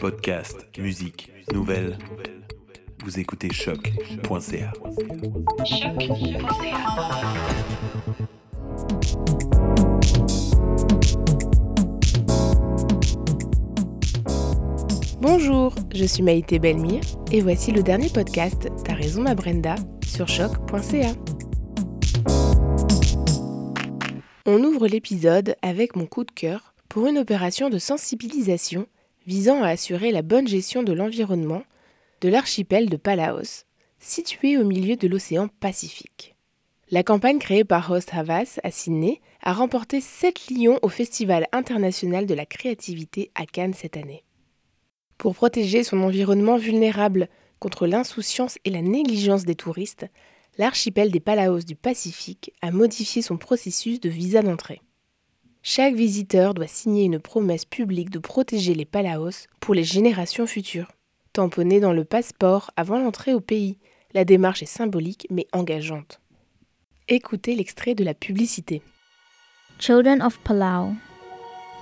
Podcast, musique, nouvelles. Vous écoutez choc.ca. Bonjour, je suis Maïté Belmire et voici le dernier podcast T'as raison ma Brenda sur choc.ca. On ouvre l'épisode avec mon coup de cœur pour une opération de sensibilisation visant à assurer la bonne gestion de l'environnement de l'archipel de Palaos, situé au milieu de l'océan Pacifique. La campagne créée par Host Havas à Sydney a remporté 7 lions au Festival international de la créativité à Cannes cette année. Pour protéger son environnement vulnérable contre l'insouciance et la négligence des touristes, l'archipel des Palaos du Pacifique a modifié son processus de visa d'entrée. Chaque visiteur doit signer une promesse publique de protéger les Palaos pour les générations futures. Tamponnée dans le passeport avant l'entrée au pays, la démarche est symbolique mais engageante. Écoutez l'extrait de la publicité. Children of Palau,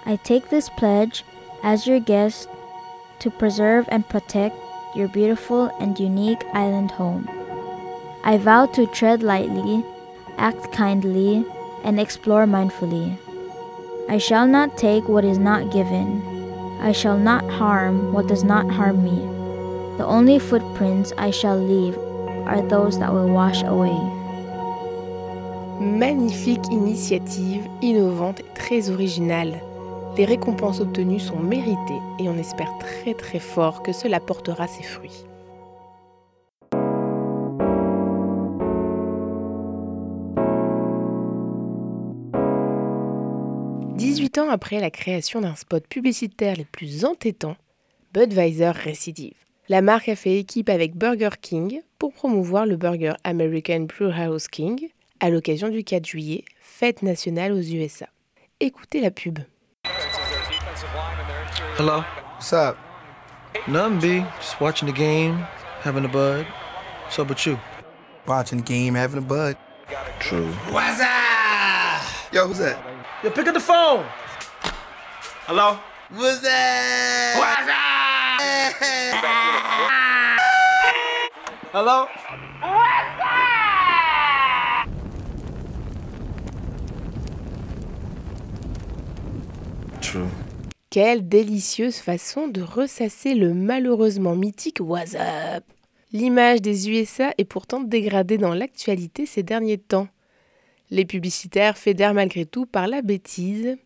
I take this pledge as your guest to preserve and protect your beautiful and unique island home. I vow to tread lightly, act kindly, and explore mindfully. I shall not take what is not given. I shall not harm what does not harm me. The only footprints I shall leave are those that will wash away. Magnifique initiative, innovante et très originale. Les récompenses obtenues sont méritées et on espère très très fort que cela portera ses fruits. Ans après la création d'un spot publicitaire les plus entêtants, Budweiser récidive. La marque a fait équipe avec Burger King pour promouvoir le burger American Brewhouse King à l'occasion du 4 juillet, fête nationale aux USA. Écoutez la pub. Hello. What's up? Nothing, B. Just watching the game, having a bud. So about you? Watching the game, having a bud. True. What's up? Yo, who's that? Yo, pick up the phone. Hello? What's that? What's up? Hello? True. Quelle délicieuse façon de ressasser le malheureusement mythique What's Up? L'image des USA est pourtant dégradée dans l'actualité ces derniers temps. Les publicitaires fédèrent malgré tout par la bêtise.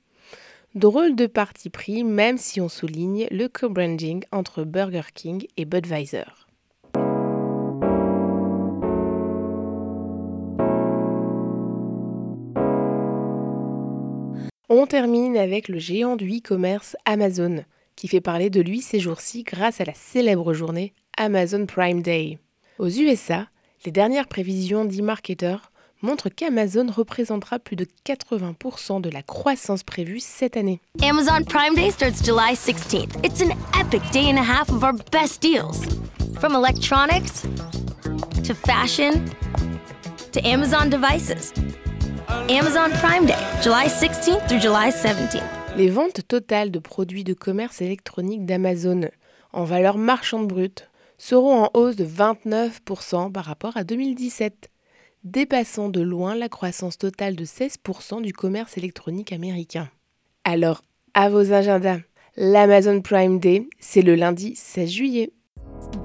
Drôle de parti pris, même si on souligne le co-branding entre Burger King et Budweiser. On termine avec le géant du e-commerce Amazon, qui fait parler de lui ces jours-ci grâce à la célèbre journée Amazon Prime Day. Aux USA, les dernières prévisions d'e-marketer montrent qu'Amazon représentera plus de 80% de la croissance prévue cette année. Amazon Prime Day starts July 16th. It's an epic day and a half of our best deals. From electronics to fashion to Amazon devices. Amazon Prime Day, July 16th through July 17th. Les ventes totales de produits de commerce électronique d'Amazon en valeur marchande brute seront en hausse de 29% par rapport à 2017, dépassant de loin la croissance totale de 16% du commerce électronique américain. Alors, à vos agendas, l'Amazon Prime Day, c'est le lundi 16 juillet.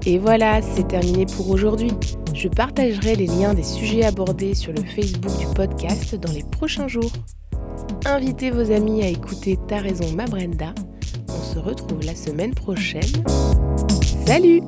Et voilà, c'est terminé pour aujourd'hui. Je partagerai les liens des sujets abordés sur le Facebook du podcast dans les prochains jours. Invitez vos amis à écouter Ta raison ma Brenda. On se retrouve la semaine prochaine. Salut